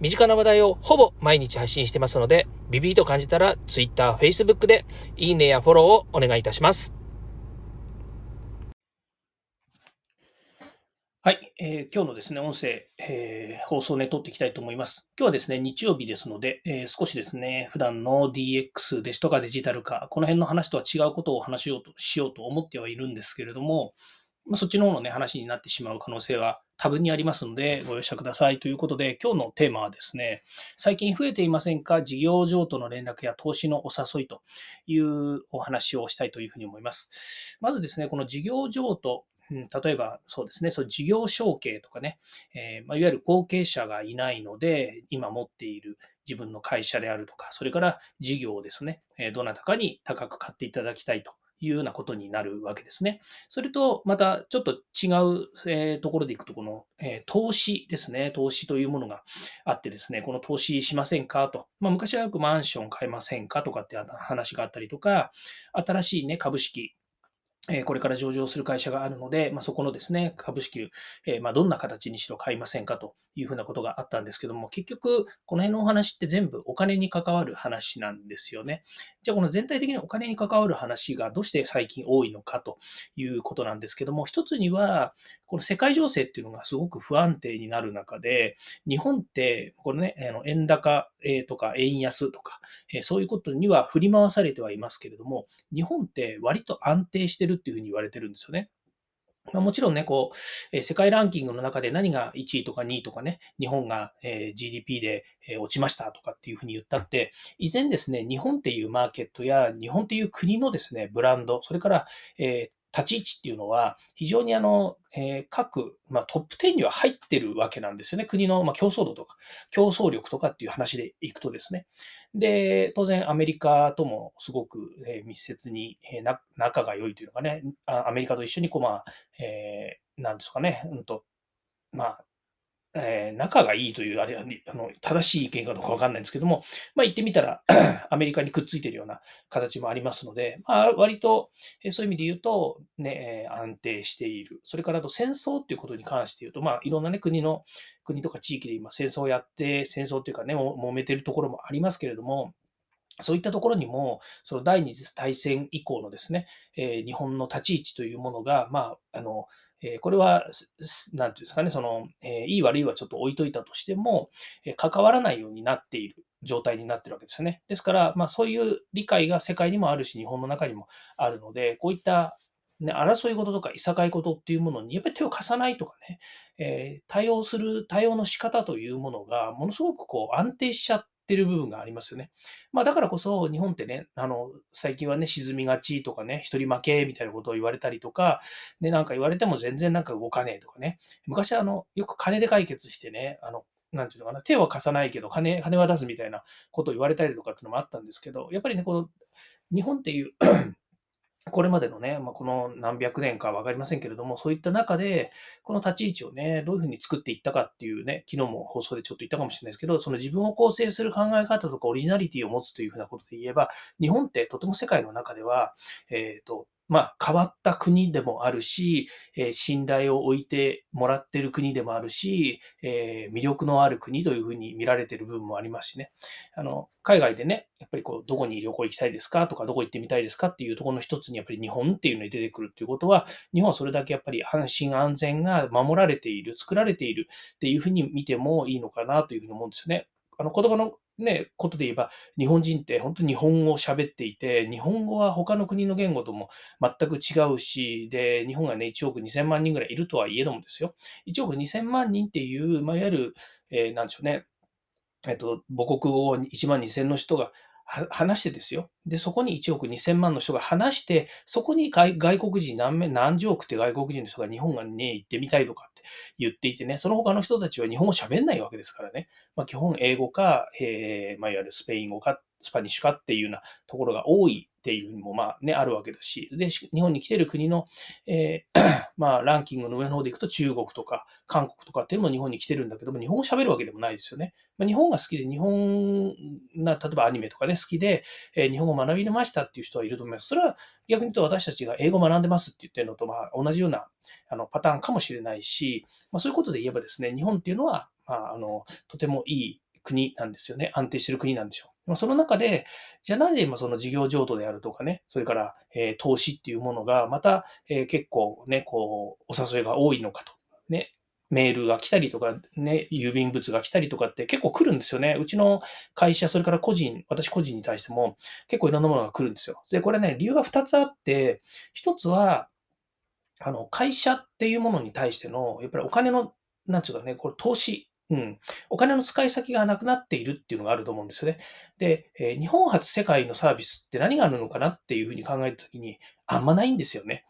身近な話題をほぼ毎日配信してますので、ビビーと感じたら Twitter、Facebook でいいねやフォローをお願いいたします。はい、えー、今日のですね、音声、えー、放送ね、撮っていきたいと思います。今日はですね、日曜日ですので、えー、少しですね、普段の DX ですとかデジタル化、この辺の話とは違うことを話しようとしようと思ってはいるんですけれども、まあ、そっちの方のね、話になってしまう可能性は多分にありますので、ご容赦ください。ということで、今日のテーマはですね、最近増えていませんか？事業上との連絡や投資のお誘いというお話をしたいというふうに思います。まずですね、この事業譲渡うん、例えばそうですね、その事業承継とかね、え、ま、いわゆる後継者がいないので、今持っている自分の会社であるとか、それから事業をですね、えどなたかに高く買っていただきたいと。いうようなことになるわけですね。それと、またちょっと違う、えー、ところでいくと、この、えー、投資ですね。投資というものがあってですね、この投資しませんかと。まあ、昔はよくマンション買えませんかとかって話があったりとか、新しいね、株式、えこれから上場する会社があるので、まあ、そこのですね、株式、えまあ、どんな形にしろ買いませんかというふうなことがあったんですけども、結局、この辺のお話って全部お金に関わる話なんですよね。じゃあ、この全体的にお金に関わる話がどうして最近多いのかということなんですけども、一つには、この世界情勢っていうのがすごく不安定になる中で、日本って、これね、あの円高とか円安とか、そういうことには振り回されてはいますけれども、日本って割と安定してるるっていうふうに言われてるんですよね。まあ、もちろんね、こう、え世界ランキングの中で何が1位とか2位とかね、日本が、え GDP で、え落ちましたとかっていうふうに言ったって、依然ですね、日本っていうマーケットや日本っていう国のですね、ブランド、それから、え立ち位置っていうのは、非常にあの、えー、各、まあ、トップ10には入ってるわけなんですよね。国の、まあ、競争度とか、競争力とかっていう話でいくとですね。で、当然アメリカともすごく、えー、密接に、えー、仲が良いというのかね、アメリカと一緒にこう、まあ、えー、なんですかね、うんと、まあ、えー、仲がいいという、あれは、あの、正しい意見かどうかわかんないんですけども、まあ言ってみたら アメリカにくっついてるような形もありますので、まあ割と、えそういう意味で言うと、ね、安定している。それからあと戦争っていうことに関して言うと、まあいろんなね、国の、国とか地域で今戦争をやって、戦争っていうかね、揉めてるところもありますけれども、そういったところにも、その第二次大戦以降のですね、えー、日本の立ち位置というものが、まあ、あの、えこれは、なんていうんですかね、その、えいい悪いはちょっと置いといたとしても、え関わらないようになっている状態になってるわけですよね。ですから、まあそういう理解が世界にもあるし、日本の中にもあるので、こういったね、争い事とかいさかい事っていうものにやっぱり手を貸さないとかね、え、対応する、対応の仕方というものがものすごくこう安定しちゃっってる部分がありますよね。まあだからこそ日本ってね、あの、最近はね、沈みがちとかね、一人負けみたいなことを言われたりとか、で、なんか言われても全然なんか動かねえとかね。昔あの、よく金で解決してね、あの、なんていうのかな、手は貸さないけど、金、金は出すみたいなことを言われたりとかっていうのもあったんですけど、やっぱりね、この、日本っていうこれまでのね、まあ、この何百年かわかりませんけれども、そういった中で、この立ち位置をね、どういうふうに作っていったかっていうね、昨日も放送でちょっと言ったかもしれないですけど、その自分を構成する考え方とかオリジナリティを持つというふうなことで言えば、日本ってとても世界の中では、えっ、ー、と、まあ、変わった国でもあるし、え、信頼を置いてもらってる国でもあるし、え、魅力のある国というふうに見られてる部分もありますしね。あの、海外でね、やっぱりこう、どこに旅行行きたいですかとか、どこ行ってみたいですかっていうところの一つにやっぱり日本っていうのに出てくるっていうことは、日本はそれだけやっぱり安心安全が守られている、作られているっていうふうに見てもいいのかなというふうに思うんですよね。あの、言葉のね、ことで言えば、日本人って本当に日本語を喋っていて、日本語は他の国の言語とも全く違うし、で、日本がね、1億2000万人ぐらいいるとはいえどもですよ。1億2000万人っていう、まあ、いわゆる、えー、なんでしょうね、えっと、母国語1万2000の人が話してですよ。で、そこに1億2000万の人が話して、そこに外国人何何十億って外国人の人が日本がね、行ってみたいとかって言っていてね、その他の人たちは日本語喋んないわけですからね。まあ、基本英語か、えー、まあ、いわゆるスペイン語か、スパニッシュかっていうようなところが多いっていうのもまあね、あるわけだし、で、日本に来てる国の、えー、まあランキングの上の方でいくと中国とか韓国とかっていうのも日本に来てるんだけども、日本語喋るわけでもないですよね。まあ、日本が好きで、日本な、例えばアニメとかね、好きで、えー、日本語学びましたっていう人はいると思います。それは逆に言うと私たちが英語学んでますって言ってるのと、まあ同じようなあのパターンかもしれないし、まあそういうことで言えばですね、日本っていうのは、まああの、とてもいい国なんですよね。安定してる国なんでしょうょう。その中で、じゃあなぜ今その事業譲渡であるとかね、それから、え、投資っていうものが、また、え、結構ね、こう、お誘いが多いのかと。ね、メールが来たりとか、ね、郵便物が来たりとかって結構来るんですよね。うちの会社、それから個人、私個人に対しても結構いろんなものが来るんですよ。で、これね、理由が2つあって、1つは、あの、会社っていうものに対しての、やっぱりお金の、なんていうかね、これ投資うん。お金の使い先がなくなっているっていうのがあると思うんですよね。で、えー、日本初世界のサービスって何があるのかなっていうふうに考えたときに、あんまないんですよね。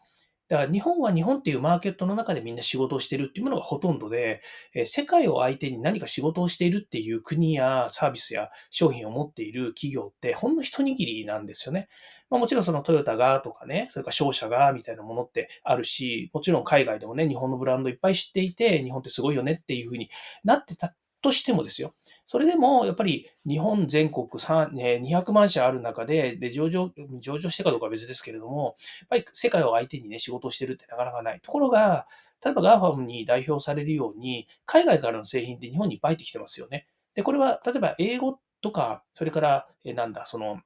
だから日本は日本っていうマーケットの中でみんな仕事をしてるっていうものがほとんどで、え世界を相手に何か仕事をしているっていう国やサービスや商品を持っている企業ってほんの一握りなんですよね。まあ、もちろんそのトヨタがとかね、それから商社がみたいなものってあるし、もちろん海外でもね、日本のブランドいっぱい知っていて、日本ってすごいよねっていうふうになってたとしてもですよ。それでも、やっぱり日本全国200万社ある中で、で、上場、上場してかどうかは別ですけれども、やっぱり世界を相手にね、仕事をしてるってなかなかない。ところが、例えば GAFAM に代表されるように、海外からの製品って日本にいっぱい入ってきてますよね。で、これは、例えば英語とか、それから、えなんだ、その、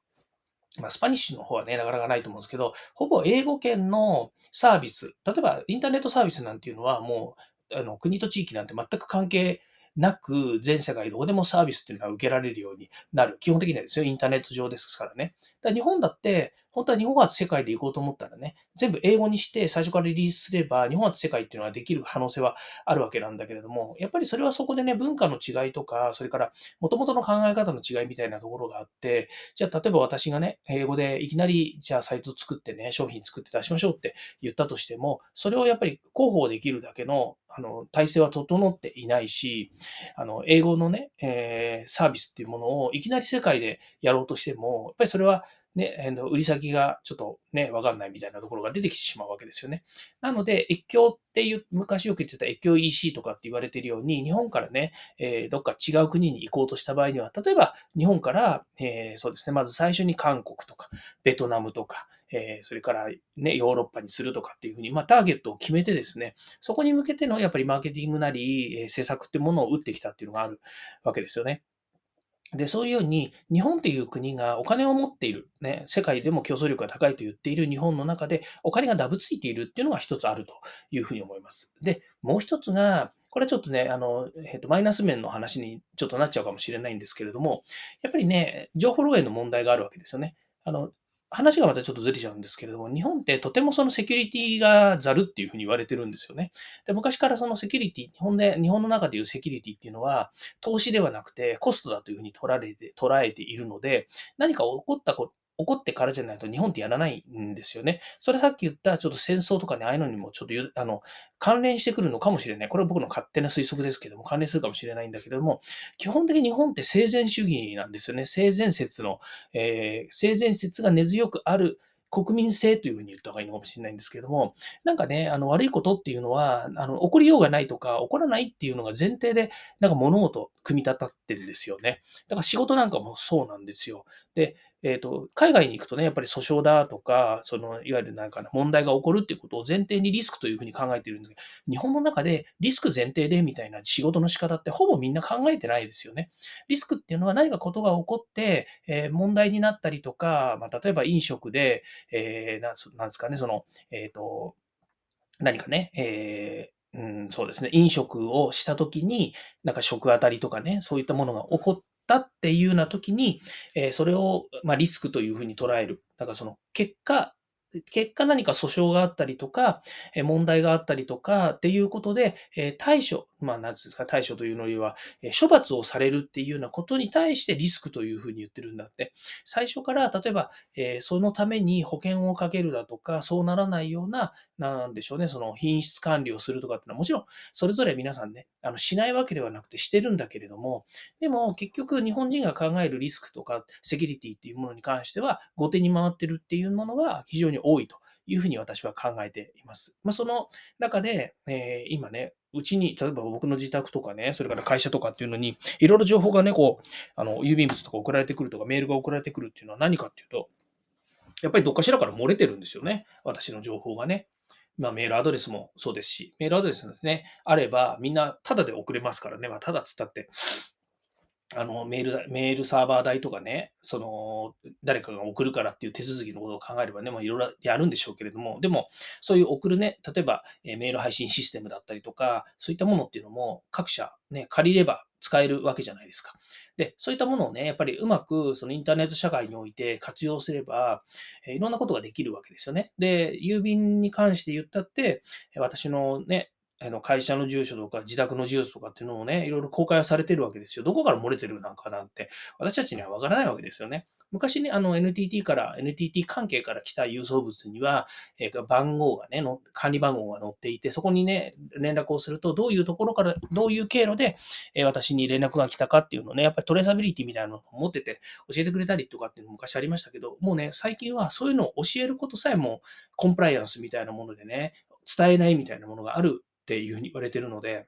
まあ、スパニッシュの方はね、なかなかないと思うんですけど、ほぼ英語圏のサービス、例えばインターネットサービスなんていうのはもう、あの、国と地域なんて全く関係なく、全世界どこでもサービスっていうのが受けられるようになる。基本的にはですよ。インターネット上ですからね。だら日本だって、本当は日本初世界で行こうと思ったらね、全部英語にして最初からリリースすれば、日本初世界っていうのはできる可能性はあるわけなんだけれども、やっぱりそれはそこでね、文化の違いとか、それから元々の考え方の違いみたいなところがあって、じゃあ例えば私がね、英語でいきなり、じゃあサイト作ってね、商品作って出しましょうって言ったとしても、それをやっぱり広報できるだけのあの、体制は整っていないし、あの、英語のね、えー、サービスっていうものをいきなり世界でやろうとしても、やっぱりそれはね、売り先がちょっとね、わかんないみたいなところが出てきてしまうわけですよね。なので、越境っていう、昔よく言ってた越境 EC とかって言われてるように、日本からね、えー、どっか違う国に行こうとした場合には、例えば日本から、えー、そうですね、まず最初に韓国とか、ベトナムとか、えそれからね、ヨーロッパにするとかっていうふうに、まあ、ターゲットを決めてですね、そこに向けてのやっぱりマーケティングなり、え施策ってものを打ってきたっていうのがあるわけですよね。で、そういうように、日本っていう国がお金を持っている、ね、世界でも競争力が高いと言っている日本の中で、お金がダブついているっていうのが一つあるというふうに思います。で、もう一つが、これはちょっとね、あの、えっ、と、マイナス面の話にちょっとなっちゃうかもしれないんですけれども、やっぱりね、情報漏洩の問題があるわけですよね。あの、話がまたちょっとずれちゃうんですけれども、日本ってとてもそのセキュリティがざるっていうふうに言われてるんですよね。で昔からそのセキュリティ、日本で、日本の中でいうセキュリティっていうのは、投資ではなくてコストだというふうに取られて、捉えているので、何か起こったこと、怒ってからじゃないと日本ってやらないんですよね。それさっき言ったちょっと戦争とかね、ああいうのにもちょっとあの関連してくるのかもしれない。これは僕の勝手な推測ですけども、関連するかもしれないんだけども、基本的に日本って性善主義なんですよね。性善説の、えー、性善説が根強くある国民性というふうに言った方がいいのかもしれないんですけども、なんかね、あの悪いことっていうのは、あの起こりようがないとか、起こらないっていうのが前提で、なんか物事組み立たってるんですよね。だから仕事なんかもそうなんですよ。で、えっ、ー、と、海外に行くとね、やっぱり訴訟だとか、その、いわゆるなんか、問題が起こるっていうことを前提にリスクというふうに考えているんですけど、日本の中でリスク前提でみたいな仕事の仕方ってほぼみんな考えてないですよね。リスクっていうのは何かことが起こって、えー、問題になったりとか、まあ、例えば飲食で、えー、なんですかね、その、えっ、ー、と、何かね、えー、うん、そうですね。飲食をしたときに、なんか食当たりとかね、そういったものが起こったっていうような時に、えー、それを、まあ、リスクというふうに捉える。だからその結果、結果何か訴訟があったりとか、え問題があったりとかっていうことで、え対処、まあ、なんですか、対処というのには、え処罰をされるっていうようなことに対してリスクというふうに言ってるんだって。最初から、例えば、えそのために保険をかけるだとか、そうならないような、なんでしょうね、その品質管理をするとかっていうのは、もちろん、それぞれ皆さんね、あの、しないわけではなくてしてるんだけれども、でも、結局、日本人が考えるリスクとか、セキュリティっていうものに関しては、後手に回ってるっていうものが非常に多いというふうに私は考えています。まあ、その中で、えー、今ね、うちに、例えば僕の自宅とかね、それから会社とかっていうのに、いろいろ情報がね、こう、あの、郵便物とか送られてくるとか、メールが送られてくるっていうのは何かっていうと、やっぱりどっかしらから漏れてるんですよね。私の情報がね。まあ、メールアドレスもそうですし、メールアドレスですね、あれば、みんなタダで送れますからね。まあ、タダっつったって、あの、メール、メールサーバー代とかね、その、誰かが送るからっていう手続きのことを考えればね、もういろいろやるんでしょうけれども、でも、そういう送るね、例えば、えメール配信システムだったりとか、そういったものっていうのも各社ね、借りれば使えるわけじゃないですか。で、そういったものをね、やっぱりうまくそのインターネット社会において活用すれば、えいろんなことができるわけですよね。で、郵便に関して言ったって、私のね、あの会社の住所とか自宅の住所とかっていうのをね、いろいろ公開はされてるわけですよ。どこから漏れてるなんかなんて、私たちにはわからないわけですよね。昔ね、あの NTT から、NTT 関係から来た郵送物には、えー、番号がねの、管理番号が載っていて、そこにね、連絡をすると、どういうところから、どういう経路で、えー、私に連絡が来たかっていうのをね、やっぱりトレーサビリティみたいなのを持ってて、教えてくれたりとかっていうのも昔ありましたけど、もうね、最近はそういうのを教えることさえもコンプライアンスみたいなものでね、伝えないみたいなものがあるっていうふうに言われてるので、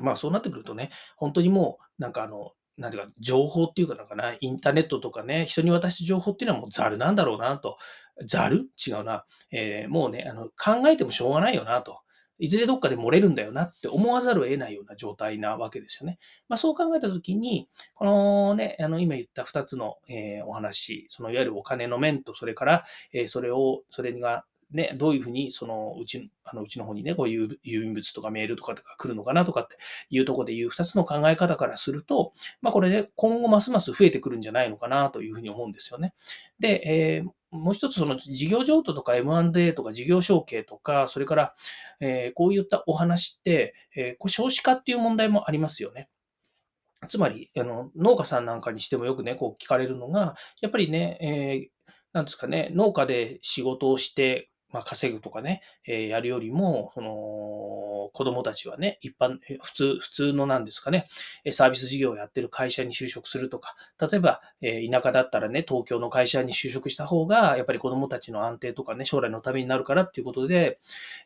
まあそうなってくるとね、本当にもう、なんかあの、なんていうか、情報っていうかなんかな、インターネットとかね、人に渡した情報っていうのはもうザルなんだろうなと。ザル？違うな。えー、もうね、あの、考えてもしょうがないよなと。いずれどっかで漏れるんだよなって思わざるを得ないような状態なわけですよね。まあそう考えたときに、このね、あの今言った二つの、えー、お話、そのいわゆるお金の面と、それから、えー、それを、それがね、どういうふうに、その、うち、あの、うちの方にね、こういう郵便物とかメールとかが来るのかなとかっていうところでいう二つの考え方からすると、まあこれで、ね、今後ますます増えてくるんじゃないのかなというふうに思うんですよね。で、えーもう一つ、その事業譲渡とか M&A とか事業承継とか、それから、え、こういったお話って、え、これ少子化っていう問題もありますよね。つまり、あの、農家さんなんかにしてもよくね、こう聞かれるのが、やっぱりね、えー、なんですかね、農家で仕事をして、まあ、稼ぐとかね、えー、やるよりも、その、子供たちはね、一般、普通、普通のなんですかね、サービス事業をやってる会社に就職するとか、例えば、えー、田舎だったらね、東京の会社に就職した方が、やっぱり子供たちの安定とかね、将来のためになるからっていうことで、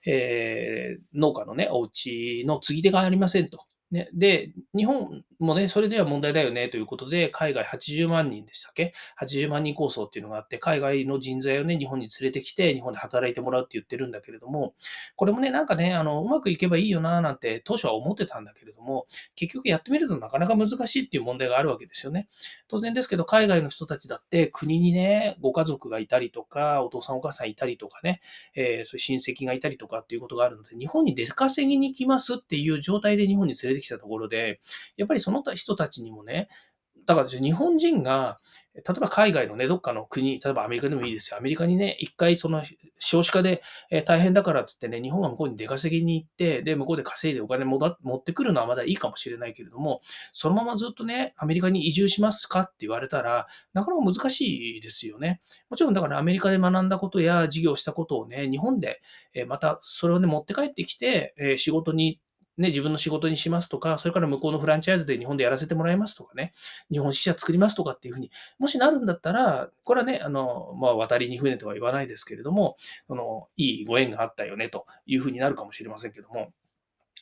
えー、農家のね、お家の継ぎ手がありませんと。ね、で、日本もね、それでは問題だよねということで、海外80万人でしたっけ ?80 万人構想っていうのがあって、海外の人材をね、日本に連れてきて、日本で働いてもらうって言ってるんだけれども、これもね、なんかね、あの、うまくいけばいいよな、なんて当初は思ってたんだけれども、結局やってみるとなかなか難しいっていう問題があるわけですよね。当然ですけど、海外の人たちだって国にね、ご家族がいたりとか、お父さんお母さんいたりとかね、えー、そういう親戚がいたりとかっていうことがあるので、日本に出稼ぎに来ますっていう状態で日本に連れてきたところで、やっぱりその人たちにもね、だから日本人が、例えば海外のね、どっかの国、例えばアメリカでもいいですよ。アメリカにね、一回その少子化で大変だからっつってね、日本が向こうに出稼ぎに行って、で、向こうで稼いでお金持ってくるのはまだいいかもしれないけれども、そのままずっとね、アメリカに移住しますかって言われたら、なかなか難しいですよね。もちろんだからアメリカで学んだことや事業したことをね、日本でまたそれをね、持って帰ってきて、仕事にね、自分の仕事にしますとか、それから向こうのフランチャイズで日本でやらせてもらいますとかね、日本支社作りますとかっていうふうに、もしなるんだったら、これはね、あの、まあ、渡りに船とは言わないですけれども、その、いいご縁があったよね、というふうになるかもしれませんけども、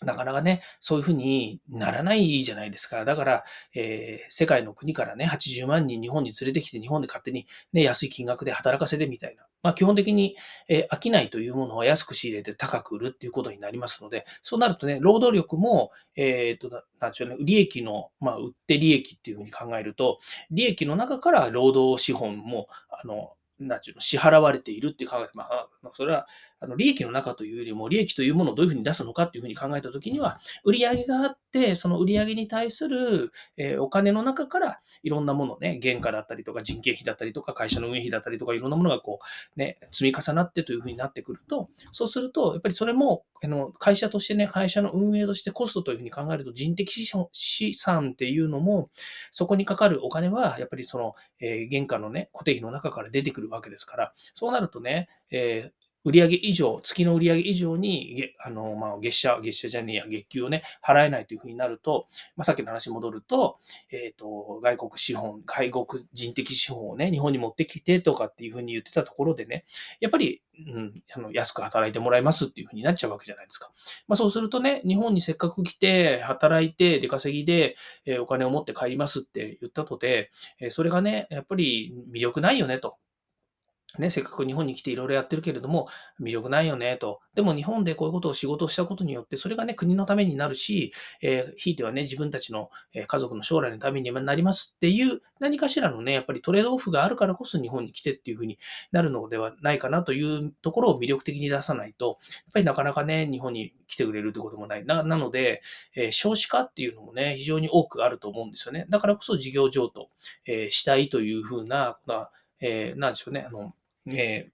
なかなかね、そういうふうにならないじゃないですか。だから、えー、世界の国からね、80万人日本に連れてきて、日本で勝手にね、安い金額で働かせてみたいな。まあ、基本的に、えー、商いというものは安く仕入れて高く売るっていうことになりますので、そうなるとね、労働力も、えっ、と、なんでしょうね、利益の、まあ、売って利益っていうふうに考えると、利益の中から労働資本も、あの、なんちゅうの、支払われているって考え、まあ、それは、あの、利益の中というよりも、利益というものをどういうふうに出すのかっていうふうに考えたときには、売り上げがあって、その売り上げに対する、えー、お金の中から、いろんなものね、原価だったりとか、人件費だったりとか、会社の運営費だったりとか、いろんなものがこう、ね、積み重なってというふうになってくると、そうすると、やっぱりそれも、あの、会社としてね、会社の運営としてコストというふうに考えると、人的資産っていうのも、そこにかかるお金は、やっぱりその、えー、原価のね、固定費の中から出てくるわけですから、そうなるとね、えー売上以上、月の売上以上に、あの、まあ、月謝、月謝じゃねえや、月給をね、払えないというふうになると、まあ、さっきの話に戻ると、えっ、ー、と、外国資本、外国人的資本をね、日本に持ってきてとかっていうふうに言ってたところでね、やっぱり、うん、あの安く働いてもらいますっていうふうになっちゃうわけじゃないですか。まあ、そうするとね、日本にせっかく来て、働いて、出稼ぎで、えー、お金を持って帰りますって言ったとて、えー、それがね、やっぱり魅力ないよねと。ね、せっかく日本に来ていろいろやってるけれども、魅力ないよね、と。でも日本でこういうことを仕事をしたことによって、それがね、国のためになるし、えー、ひいてはね、自分たちの家族の将来のためになりますっていう、何かしらのね、やっぱりトレードオフがあるからこそ日本に来てっていうふうになるのではないかなというところを魅力的に出さないと、やっぱりなかなかね、日本に来てくれるってこともない。ななので、えー、少子化っていうのもね、非常に多くあると思うんですよね。だからこそ事業譲渡、えー、したいというふうな、まあ、えー、なんでしょうね、あの、えー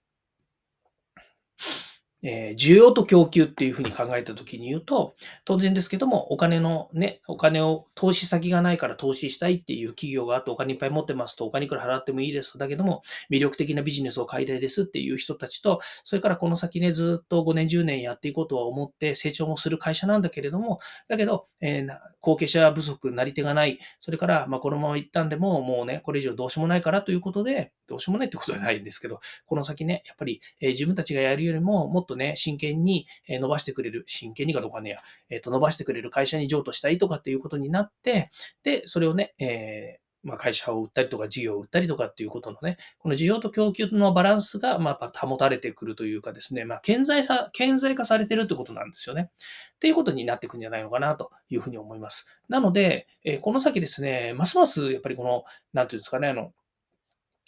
えー、需要と供給っていうふうに考えたときに言うと、当然ですけども、お金のね、お金を投資先がないから投資したいっていう企業があってお金いっぱい持ってますとお金いくら払ってもいいです。だけども、魅力的なビジネスを買いたいですっていう人たちと、それからこの先ね、ずっと5年、10年やっていこうとは思って成長もする会社なんだけれども、だけど、えー、後継者不足、なり手がない、それから、まあ、このまま行ったんでも、もうね、これ以上どうしようもないからということで、どうしようもないってことはないんですけど、この先ね、やっぱり、えー、自分たちがやるよりも、もっとね、真剣に伸ばしてくれる、真剣にかどうかねや、えっ、と、伸ばしてくれる会社に譲渡したいとかっていうことになって、で、それをね、えーまあ、会社を売ったりとか事業を売ったりとかっていうことのね、この需要と供給のバランスが、まあ、保たれてくるというかですね、まあ、顕在さ、顕在化されてるってことなんですよね。っていうことになってくんじゃないのかなというふうに思います。なので、えー、この先ですね、ますますやっぱりこの、なんていうんですかね、あの、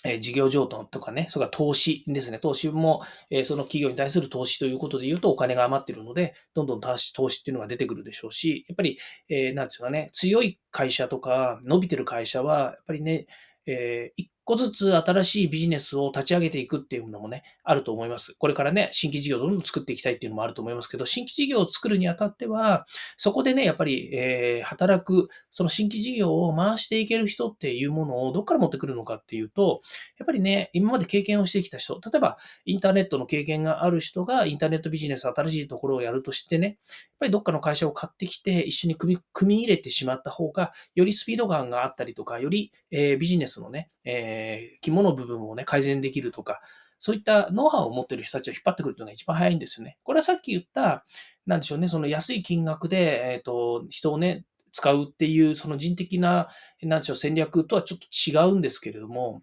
え事業譲渡とかね、それから投資ですね。投資も、えその企業に対する投資ということで言うとお金が余ってるので、どんどん投資投資っていうのが出てくるでしょうし、やっぱり、えー、なんですかね、強い会社とか伸びてる会社は、やっぱりね、えー、個ずつ新しいビジネスを立ち上げていくっていうのもね、あると思います。これからね、新規事業をどんどん作っていきたいっていうのもあると思いますけど、新規事業を作るにあたっては、そこでね、やっぱり、えー、働く、その新規事業を回していける人っていうものをどっから持ってくるのかっていうと、やっぱりね、今まで経験をしてきた人、例えばインターネットの経験がある人がインターネットビジネス、新しいところをやるとしてね、やっぱりどっかの会社を買ってきて一緒に組み入れてしまった方が、よりスピード感があったりとか、より、えー、ビジネスのね、えー、肝の部分をね、改善できるとか、そういったノウハウを持っている人たちを引っ張ってくるというのが一番早いんですよね。これはさっき言った、なんでしょうね、その安い金額で、えっ、ー、と、人をね、使うっていう、その人的な、なんでしょう、戦略とはちょっと違うんですけれども、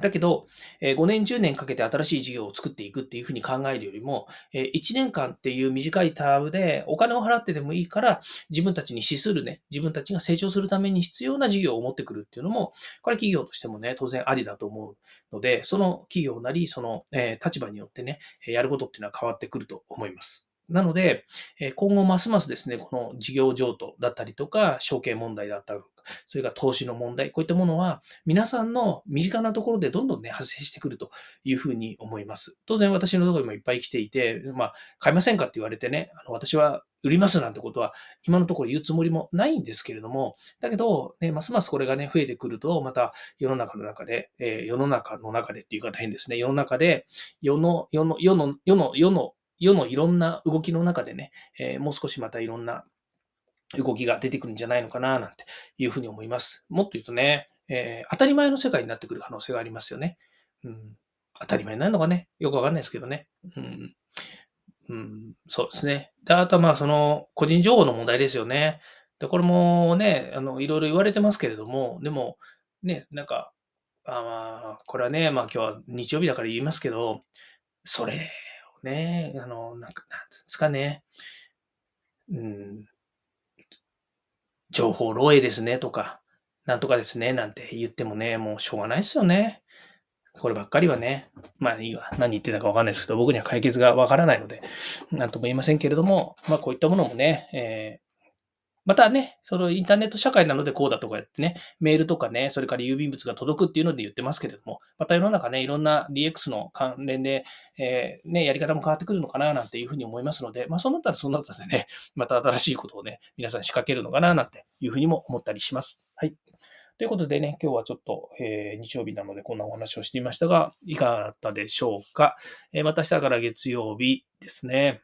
だけど、5年、10年かけて新しい事業を作っていくっていうふうに考えるよりも、1年間っていう短いタームでお金を払ってでもいいから、自分たちに資するね、自分たちが成長するために必要な事業を持ってくるっていうのも、これ企業としてもね、当然ありだと思うので、その企業なり、その立場によってね、やることっていうのは変わってくると思います。なので、今後ますますですね、この事業譲渡だったりとか、証券問題だったりとか、それから投資の問題、こういったものは、皆さんの身近なところでどんどんね、発生してくるというふうに思います。当然私のところにもいっぱい来ていて、まあ、買いませんかって言われてね、あの私は売りますなんてことは、今のところ言うつもりもないんですけれども、だけど、ね、ますますこれがね、増えてくると、また世の中の中で、えー、世の中の中でっていうか大変ですね、世の中で、世の、世の、世の、世の、世の、世のいろんな動きの中でね、えー、もう少しまたいろんな動きが出てくるんじゃないのかな、なんていうふうに思います。もっと言うとね、えー、当たり前の世界になってくる可能性がありますよね。うん、当たり前になるのかね、よくわかんないですけどね。うん、うん、そうですね。で、あとはまあ、その、個人情報の問題ですよね。で、これもね、あの、いろいろ言われてますけれども、でも、ね、なんか、あまあ、これはね、まあ今日は日曜日だから言いますけど、それね、あの、なんか、なんですかね、うん、情報漏洩ですねとか、なんとかですね、なんて言ってもね、もうしょうがないですよね。こればっかりはね、まあいいわ。何言ってたかわかんないですけど、僕には解決がわからないので、なんとも言いませんけれども、まあこういったものもね、えまたね、そのインターネット社会なのでこうだとかやってね、メールとかね、それから郵便物が届くっていうので言ってますけれども、また世の中ね、いろんな DX の関連で、えー、ね、やり方も変わってくるのかななんていうふうに思いますので、まあそうなったらそうなったでね、また新しいことをね、皆さん仕掛けるのかななんていうふうにも思ったりします。はい。ということでね、今日はちょっと、えー、日曜日なのでこんなお話をしていましたが、いかがだったでしょうか。えー、また明日から月曜日ですね。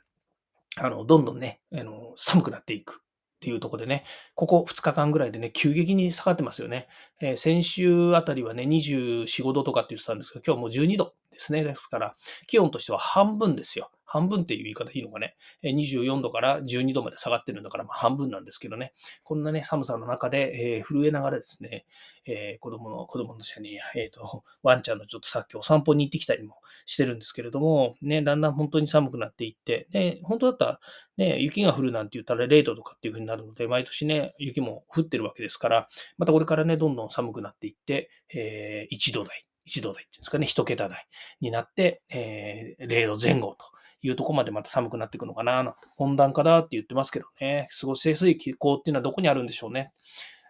あの、どんどんね、あの寒くなっていくっていうとこでね、ここ2日間ぐらいでね、急激に下がってますよね。えー、先週あたりはね、24、5度とかって言ってたんですけど、今日もう12度ですね。ですから、気温としては半分ですよ。半分っていう言い方いいのかね。24度から12度まで下がってるんだから、まあ半分なんですけどね。こんなね、寒さの中で、えー、震えながらですね、えー、子供の、子供の下に、えっ、ー、と、ワンちゃんのちょっとさっきお散歩に行ってきたりもしてるんですけれども、ね、だんだん本当に寒くなっていって、ね、本当だったら、ね、雪が降るなんて言ったら0度とかっていう風になるので、毎年ね、雪も降ってるわけですから、またこれからね、どんどん寒くなっていって、えー、1度台、1度台っていうんですかね、1桁台になって、えー、0度前後というとこまでまた寒くなっていくのかな、温暖化だって言ってますけどね、過ごしやすい気候っていうのはどこにあるんでしょうね。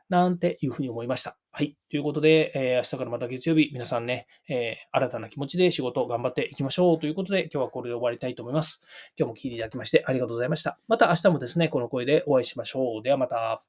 なんていうふうに思いました。はい。ということで、えー、明日からまた月曜日、皆さんね、えー、新たな気持ちで仕事を頑張っていきましょうということで、今日はこれで終わりたいと思います。今日も聞いていただきましてありがとうございました。また明日もですね、この声でお会いしましょう。ではまた。